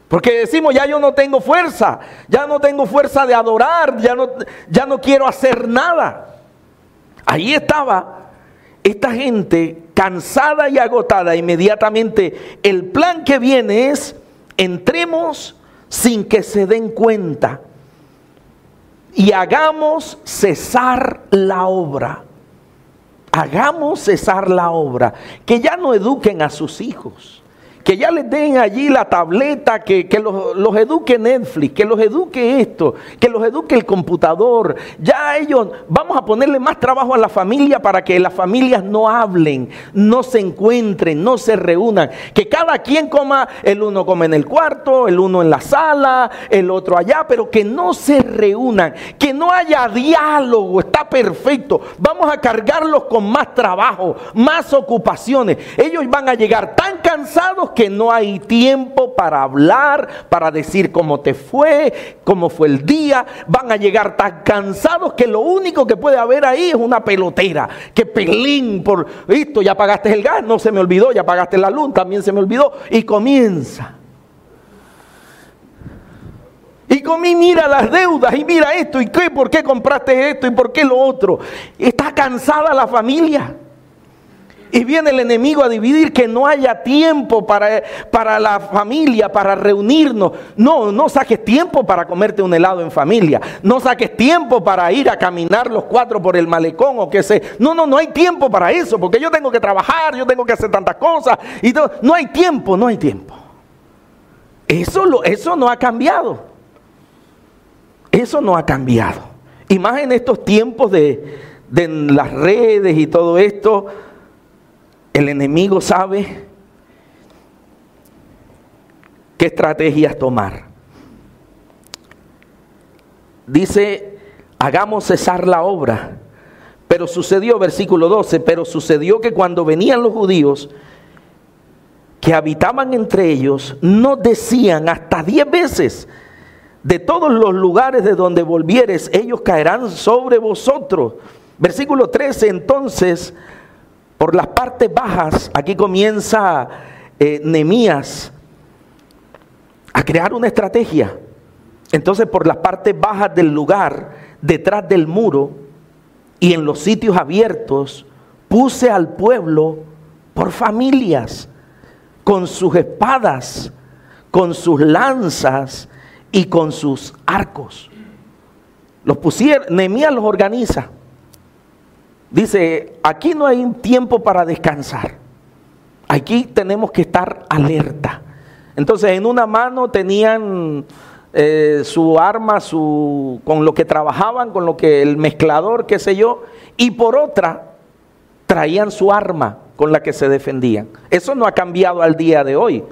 Porque decimos, ya yo no tengo fuerza, ya no tengo fuerza de adorar, ya no, ya no quiero hacer nada. Ahí estaba esta gente cansada y agotada. Inmediatamente el plan que viene es, entremos sin que se den cuenta y hagamos cesar la obra. Hagamos cesar la obra. Que ya no eduquen a sus hijos que ya les den allí la tableta, que, los, eduque Netflix, que los eduque esto, que los eduque el computador. Ya ellos, vamos a ponerle más trabajo a la familia para que las familias no hablen, no se encuentren, no se reúnan. Que cada quien coma, el uno come en el cuarto, el uno en la sala, el otro allá, pero que no se reúnan, que no haya diálogo, está perfecto. Vamos a cargarlos con más trabajo, más ocupaciones. Ellos van a llegar tan cansados que no hay tiempo para hablar, para decir cómo te fue, cómo fue el día. Van a llegar tan cansados que lo único que puede haber ahí es una pelotera. Que pelín por esto, ya pagaste el gas, no se me olvidó, ya pagaste la luz, también se me olvidó. Y comienza. Y comí, mira las deudas y mira esto y qué, por qué compraste esto y por qué lo otro. Está cansada la familia. Y viene el enemigo a dividir, que no haya tiempo para, para la familia, para reunirnos. No, no saques tiempo para comerte un helado en familia. No saques tiempo para ir a caminar los cuatro por el malecón o qué sé. No, no, no hay tiempo para eso, porque yo tengo que trabajar, yo tengo que hacer tantas cosas. Y No hay tiempo, no hay tiempo. Eso, lo, eso no ha cambiado. Eso no ha cambiado. Y más en estos tiempos de, de las redes y todo esto, el enemigo sabe qué estrategias tomar. Dice, hagamos cesar la obra. Pero sucedió, versículo 12, pero sucedió que cuando venían los judíos que habitaban entre ellos, no decían hasta diez veces, de todos los lugares de donde volvieres, ellos caerán sobre vosotros. Versículo 13, entonces por las partes bajas, aquí comienza eh, Nemías a crear una estrategia. Entonces por las partes bajas del lugar, detrás del muro y en los sitios abiertos, puse al pueblo por familias, con sus espadas, con sus lanzas y con sus arcos. Los pusieron, Nemías los organiza. Dice, aquí no hay tiempo para descansar. Aquí tenemos que estar alerta. Entonces, en una mano tenían eh, su arma, su, con lo que trabajaban, con lo que el mezclador, qué sé yo, y por otra traían su arma con la que se defendían. Eso no ha cambiado al día de hoy.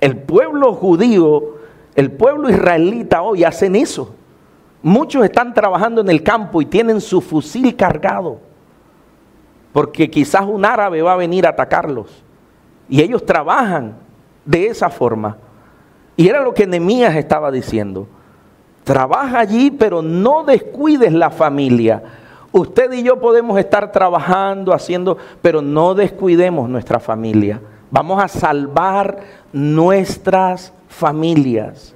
El pueblo judío, el pueblo israelita hoy hacen eso. Muchos están trabajando en el campo y tienen su fusil cargado, porque quizás un árabe va a venir a atacarlos. Y ellos trabajan de esa forma. Y era lo que Nehemías estaba diciendo. Trabaja allí, pero no descuides la familia. Usted y yo podemos estar trabajando, haciendo, pero no descuidemos nuestra familia. Vamos a salvar nuestras familias.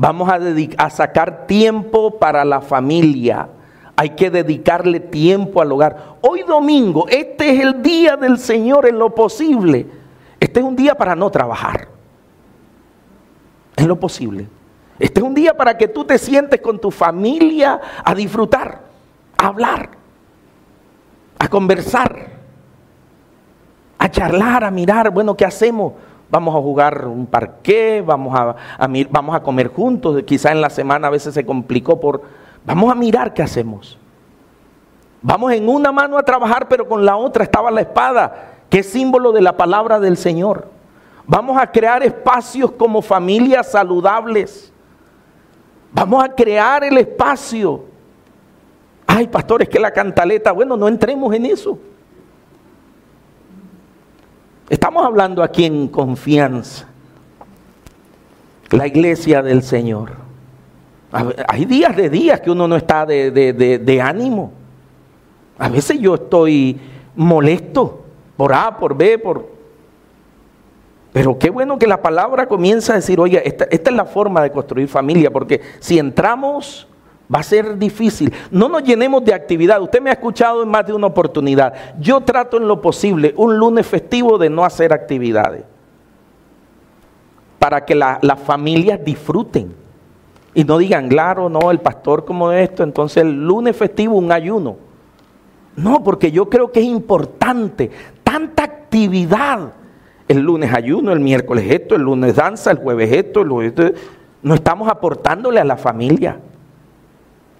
Vamos a, a sacar tiempo para la familia. Hay que dedicarle tiempo al hogar. Hoy domingo, este es el día del Señor en lo posible. Este es un día para no trabajar. En lo posible. Este es un día para que tú te sientes con tu familia a disfrutar, a hablar, a conversar, a charlar, a mirar, bueno, ¿qué hacemos? Vamos a jugar un parqué, vamos a, vamos a comer juntos, quizá en la semana a veces se complicó por, vamos a mirar qué hacemos. Vamos en una mano a trabajar, pero con la otra estaba la espada, que es símbolo de la palabra del Señor. Vamos a crear espacios como familias saludables. Vamos a crear el espacio. Ay, pastores, que la cantaleta, bueno, no entremos en eso. Estamos hablando aquí en confianza. La iglesia del Señor. Hay días de días que uno no está de, de, ánimo. A veces yo estoy molesto por A, por B, por... Pero qué bueno que la palabra comienza a decir, oye, esta, esta es la forma de construir familia, porque si entramos Va a ser difícil. No nos llenemos de actividad. Usted me ha escuchado en más de una oportunidad. Yo trato en lo posible un lunes festivo de no hacer actividades. Para que las familias disfruten. Y no digan, claro, no, el pastor como esto, entonces el lunes festivo un ayuno. No, porque yo creo que es importante. Tanta actividad. El lunes ayuno, el miércoles esto, el lunes danza, el jueves esto, el jueves esto. No estamos aportándole a la familia.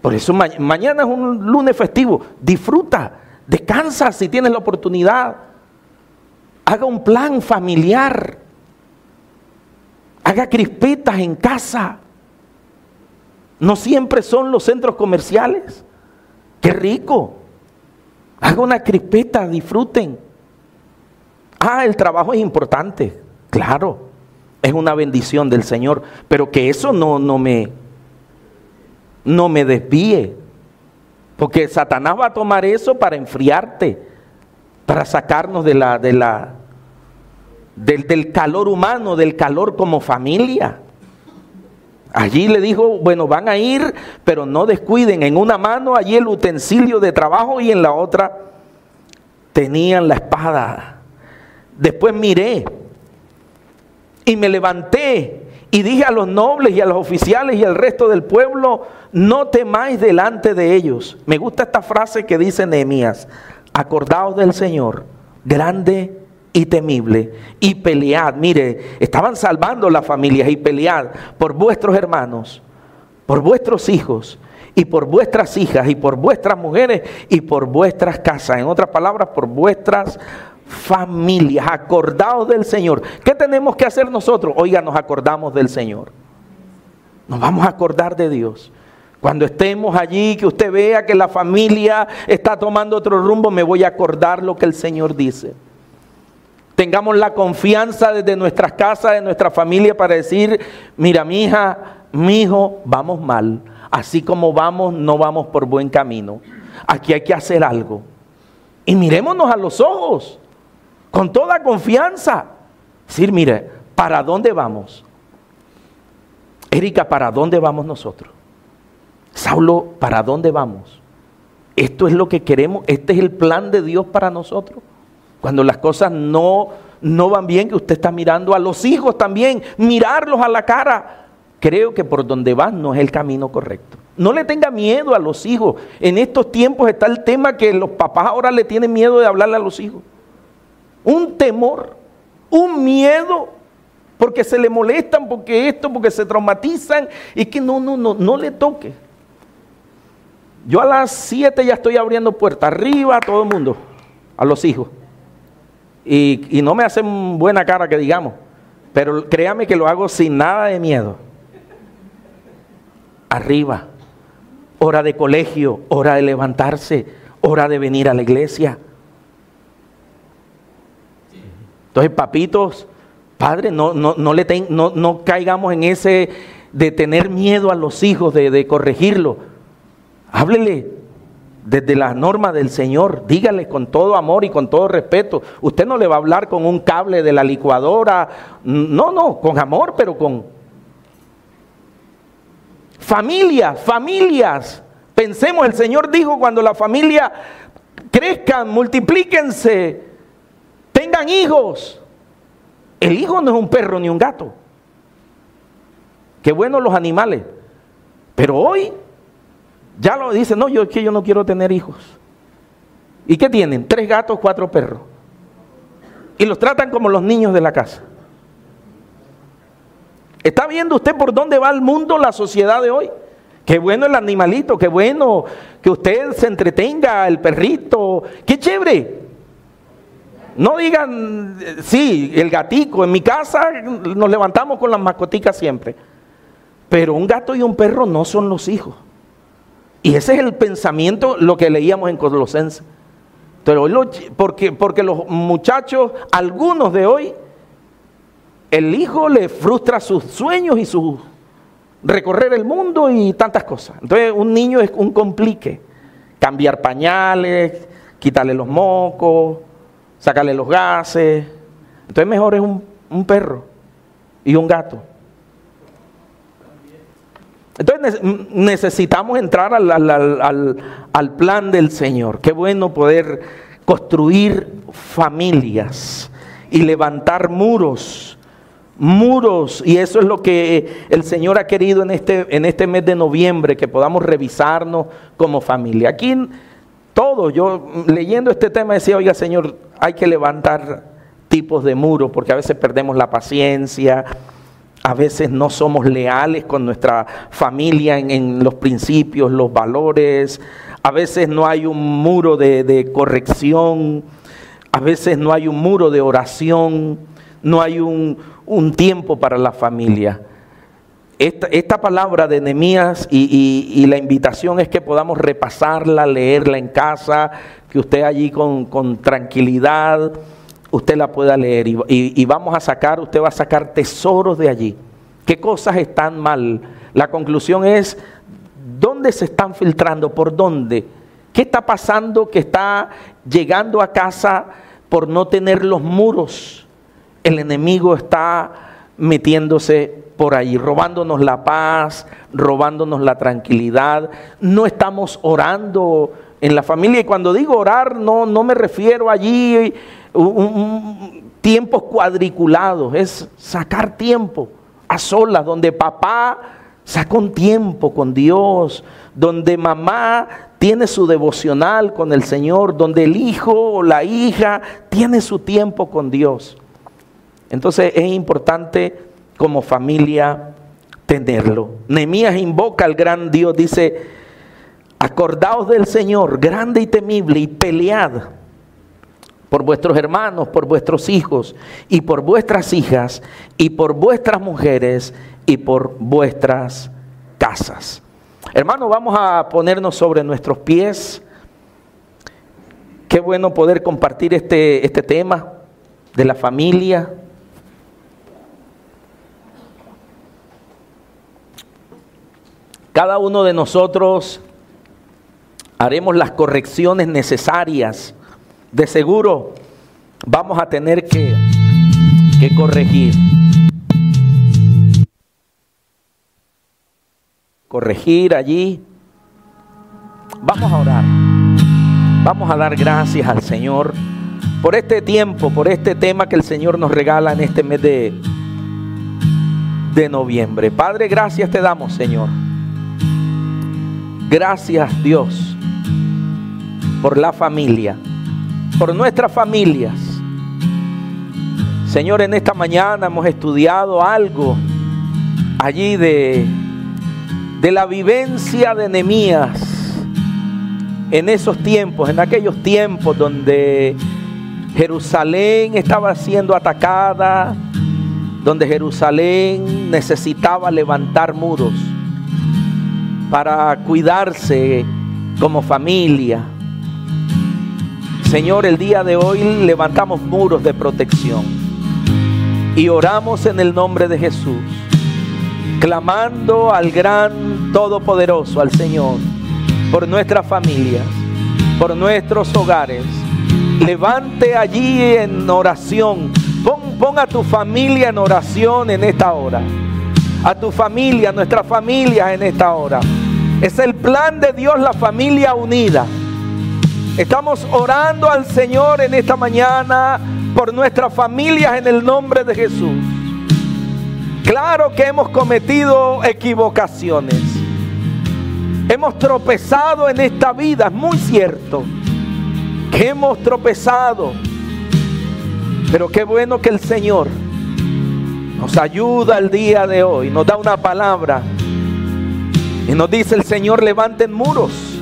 Por eso mañana es un lunes festivo. Disfruta, descansa si tienes la oportunidad. Haga un plan familiar. Haga crispetas en casa. No siempre son los centros comerciales. Qué rico. Haga una crispeta, disfruten. Ah, el trabajo es importante. Claro, es una bendición del Señor. Pero que eso no, no me no me desvíe. Porque Satanás va a tomar eso para enfriarte, para sacarnos de la, de la, del, del calor humano, del calor como familia. Allí le dijo, bueno, van a ir, pero no descuiden. En una mano allí el utensilio de trabajo y en la otra tenían la espada. Después miré y me levanté y dije a los nobles y a los oficiales y al resto del pueblo, no temáis delante de ellos. Me gusta esta frase que dice Nehemías, acordaos del Señor, grande y temible, y pelead. Mire, estaban salvando las familias y pelead por vuestros hermanos, por vuestros hijos y por vuestras hijas y por vuestras mujeres y por vuestras casas. En otras palabras, por vuestras familias. Acordaos del Señor. ¿Qué tenemos que hacer nosotros? Oiga, nos acordamos del Señor. Nos vamos a acordar de Dios. Cuando estemos allí, que usted vea que la familia está tomando otro rumbo, me voy a acordar lo que el Señor dice. Tengamos la confianza desde nuestras casas, de nuestra familia, para decir, mira mi hija, mi hijo, vamos mal. Así como vamos, no vamos por buen camino. Aquí hay que hacer algo. Y mirémonos a los ojos, con toda confianza. Decir, mire, ¿para dónde vamos? Erika, ¿para dónde vamos nosotros? Saulo, ¿para dónde vamos? Esto es lo que queremos, este es el plan de Dios para nosotros. Cuando las cosas no, no van bien, que usted está mirando a los hijos también, mirarlos a la cara. Creo que por donde van no es el camino correcto. No le tenga miedo a los hijos. En estos tiempos está el tema que los papás ahora le tienen miedo de hablarle a los hijos. Un temor, un miedo, porque se le molestan, porque esto, porque se traumatizan, y que no, no, no, no le toque. Yo a las 7 ya estoy abriendo puertas, arriba a todo el mundo, a los hijos. Y, no me hacen buena cara que digamos, pero créame que lo hago sin nada de miedo. Arriba, hora de colegio, hora de levantarse, hora de venir a la iglesia. Entonces, papitos, padres, no, no, no, le no, no caigamos en ese de tener miedo a los hijos, de, de corregirlo. Háblele, desde la norma del Señor, dígale con todo amor y con todo respeto. Usted no le va a hablar con un cable de la licuadora, no, no, con amor, pero con familias, familias. Pensemos, el Señor dijo cuando la familia crezcan, multiplíquense, tengan hijos. El hijo no es un perro ni un gato. Qué bueno los animales. Pero hoy ya lo dice, no, yo es que yo no quiero tener hijos. ¿Y qué tienen? Tres gatos, cuatro perros. Y los tratan como los niños de la casa. ¿Está viendo usted por dónde va el mundo, la sociedad de hoy? Qué bueno el animalito, qué bueno que usted se entretenga, el perrito, qué chévere. No digan, sí, el gatico, en mi casa nos levantamos con las mascoticas siempre. Pero un gato y un perro no son los hijos. Y ese es el pensamiento, lo que leíamos en Colosenses. Pero porque, porque los muchachos, algunos de hoy, el hijo le frustra sus sueños y su recorrer el mundo y tantas cosas. Entonces un niño es un complique. Cambiar pañales, quitarle los mocos, sacarle los gases. Entonces mejor es un, un perro y un gato. Entonces necesitamos entrar al, plan del Señor. Qué bueno poder construir familias y levantar muros muros y eso es lo que el Señor ha querido en este, en este mes de noviembre, que podamos revisarnos como familia. Aquí todo, yo leyendo este tema decía, oiga Señor, hay que levantar tipos de muros porque a veces perdemos la paciencia, a veces no somos leales con nuestra familia en, los principios, los valores. A veces no hay un muro de, corrección. A veces no hay un muro de oración. No hay un, tiempo para la familia. Esta, palabra de Nehemías y, la invitación es que podamos repasarla, leerla en casa, que usted allí con, con tranquilidad usted la pueda leer y, vamos a sacar, usted va a sacar tesoros de allí. ¿Qué cosas están mal? La conclusión es, ¿dónde se están filtrando? ¿Por dónde? ¿Qué está pasando que está llegando a casa por no tener los muros? El enemigo está metiéndose por ahí, robándonos la paz, robándonos la tranquilidad. No estamos orando en la familia. Y cuando digo orar, no, no me refiero allí un, tiempos cuadriculados, es sacar tiempo a solas, donde papá saca un tiempo con Dios, donde mamá tiene su devocional con el Señor, donde el hijo o la hija tiene su tiempo con Dios. Entonces es importante como familia tenerlo. Nehemías invoca al gran Dios, dice, acordaos del Señor, grande y temible, y pelead por vuestros hermanos, por vuestros hijos, y por vuestras hijas, y por vuestras mujeres, y por vuestras casas. Hermanos, vamos a ponernos sobre nuestros pies. Qué bueno poder compartir este, este tema de la familia, Cada uno de nosotros haremos las correcciones necesarias. De seguro vamos a tener que, que corregir. Corregir allí. Vamos a orar. Vamos a dar gracias al Señor por este tiempo, por este tema que el Señor nos regala en este mes de, de noviembre. Padre, gracias te damos, Señor Gracias Dios por la familia, por nuestras familias. Señor, en esta mañana hemos estudiado algo allí de, de la vivencia de Nehemías en esos tiempos, en aquellos tiempos donde Jerusalén estaba siendo atacada, donde Jerusalén necesitaba levantar muros para cuidarse como familia. Señor, el día de hoy levantamos muros de protección y oramos en el nombre de Jesús, clamando al gran Todopoderoso, al Señor, por nuestras familias, por nuestros hogares. Levante allí en oración, pon, a tu familia en oración en esta hora a tu familia, a nuestra familia en esta hora. Es el plan de Dios la familia unida. Estamos orando al Señor en esta mañana por nuestras familias en el nombre de Jesús. Claro que hemos cometido equivocaciones. Hemos tropezado en esta vida, es muy cierto. Que hemos tropezado. Pero qué bueno que el Señor nos ayuda el día de hoy, nos da una palabra y nos dice el Señor, levanten muros.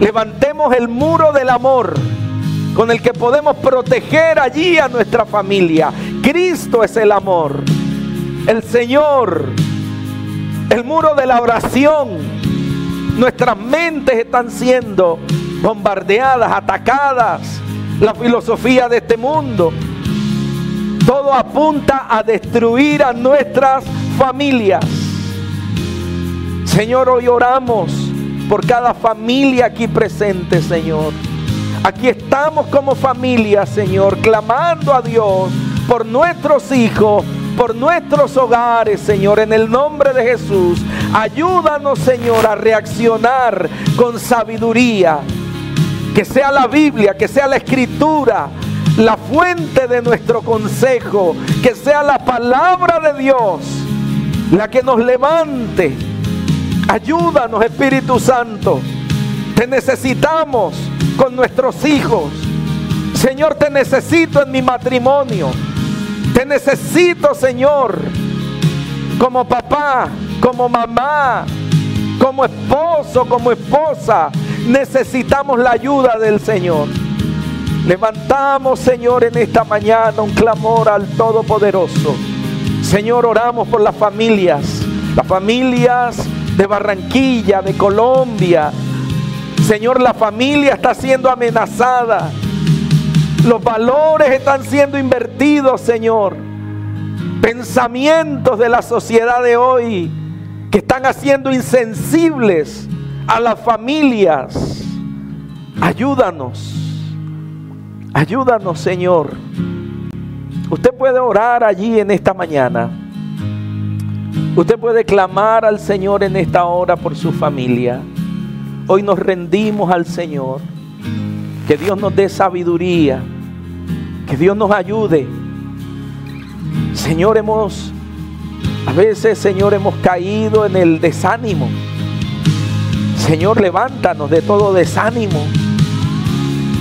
Levantemos el muro del amor con el que podemos proteger allí a nuestra familia. Cristo es el amor. El Señor, el muro de la oración. Nuestras mentes están siendo bombardeadas, atacadas. La filosofía de este mundo todo apunta a destruir a nuestras familias. Señor, hoy oramos por cada familia aquí presente, Señor. Aquí estamos como familia, Señor, clamando a Dios por nuestros hijos, por nuestros hogares, Señor, en el nombre de Jesús. Ayúdanos, Señor, a reaccionar con sabiduría. Que sea la Biblia, que sea la escritura, la fuente de nuestro consejo, que sea la palabra de Dios la que nos levante. Ayúdanos, Espíritu Santo. Te necesitamos con nuestros hijos. Señor, te necesito en mi matrimonio. Te necesito, Señor, como papá, como mamá, como esposo, como esposa. Necesitamos la ayuda del Señor. Levantamos, Señor, en esta mañana un clamor al Todopoderoso. Señor, oramos por las familias, las familias de Barranquilla, de Colombia. Señor, la familia está siendo amenazada. Los valores están siendo invertidos, Señor. Pensamientos de la sociedad de hoy que están haciendo insensibles a las familias. Ayúdanos. Ayúdanos, Señor. Usted puede orar allí en esta mañana. Usted puede clamar al Señor en esta hora por su familia. hoy nos rendimos al Señor. Que Dios nos dé sabiduría. Que Dios nos ayude. Señor, hemos, a veces, Señor, hemos caído en el desánimo. Señor, levántanos de todo desánimo.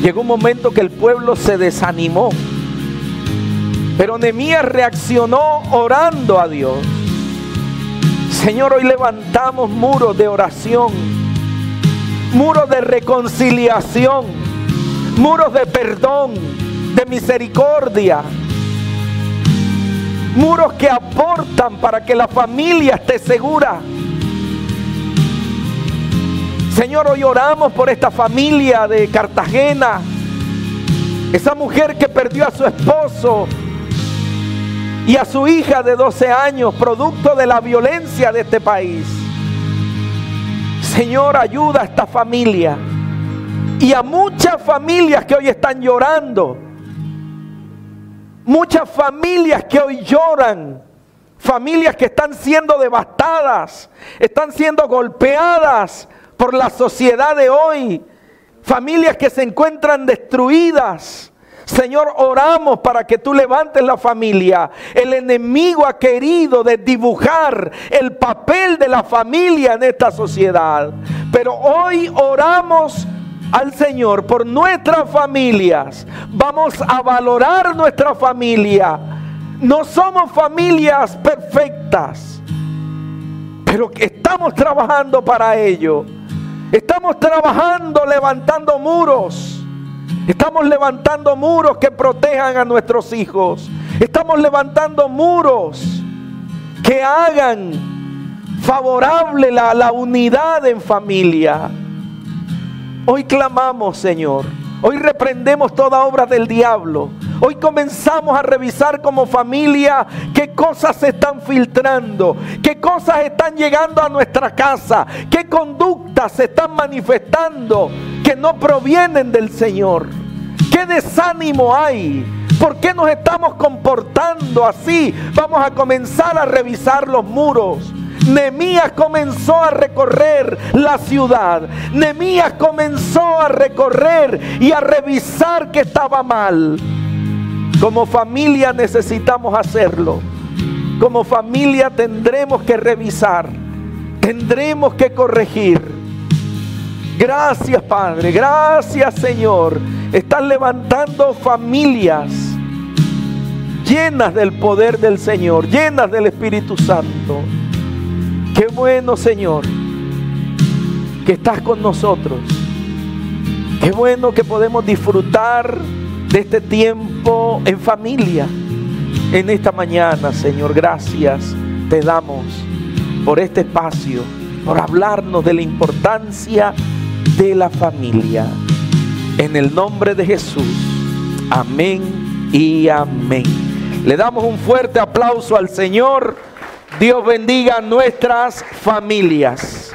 Llegó un momento que el pueblo se desanimó. Pero Nehemías reaccionó orando a Dios. Señor, hoy levantamos muros de oración, muros de reconciliación, muros de perdón, de misericordia, muros que aportan para que la familia esté segura. Señor, hoy oramos por esta familia de Cartagena, esa mujer que perdió a su esposo y a su hija de 12 años, producto de la violencia de este país. Señor, ayuda a esta familia y a muchas familias que hoy están llorando. Muchas familias que hoy lloran. Familias que están siendo devastadas, están siendo golpeadas por la sociedad de hoy. Familias que se encuentran destruidas Señor, oramos para que tú levantes la familia. El enemigo ha querido desdibujar el papel de la familia en esta sociedad. Pero hoy oramos al Señor por nuestras familias. Vamos a valorar nuestra familia. No somos familias perfectas, pero estamos trabajando para ello. Estamos trabajando levantando muros Estamos levantando muros que protejan a nuestros hijos. Estamos levantando muros que hagan favorable la, la unidad en familia. Hoy clamamos, Señor. Hoy reprendemos toda obra del diablo. Hoy comenzamos a revisar como familia qué cosas se están filtrando, qué cosas están llegando a nuestra casa, qué se están manifestando que no provienen del Señor. ¿Qué desánimo hay? ¿Por qué nos estamos comportando así? Vamos a comenzar a revisar los muros. Nemías comenzó a recorrer la ciudad. Nemías comenzó a recorrer y a revisar que estaba mal. Como familia necesitamos hacerlo. Como familia tendremos que revisar. Tendremos que corregir. Gracias Padre. Gracias Señor. Están levantando familias llenas del poder del Señor, llenas del Espíritu Santo. Qué bueno, Señor, que estás con nosotros. Qué bueno que podemos disfrutar de este tiempo en familia. En esta mañana, Señor, gracias te damos por este espacio, por hablarnos de la importancia de la familia. En el nombre de Jesús. Amén y amén. Le damos un fuerte aplauso al Señor. Dios bendiga nuestras familias.